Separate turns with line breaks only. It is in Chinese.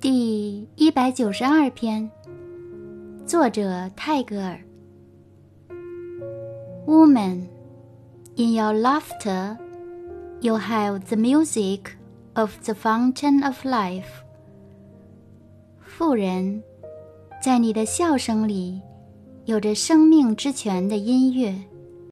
第一百九十二篇作者泰戈尔 woman in your laughter you have the music of the fountain of life 妇人在你的笑声里有着生命之泉的音乐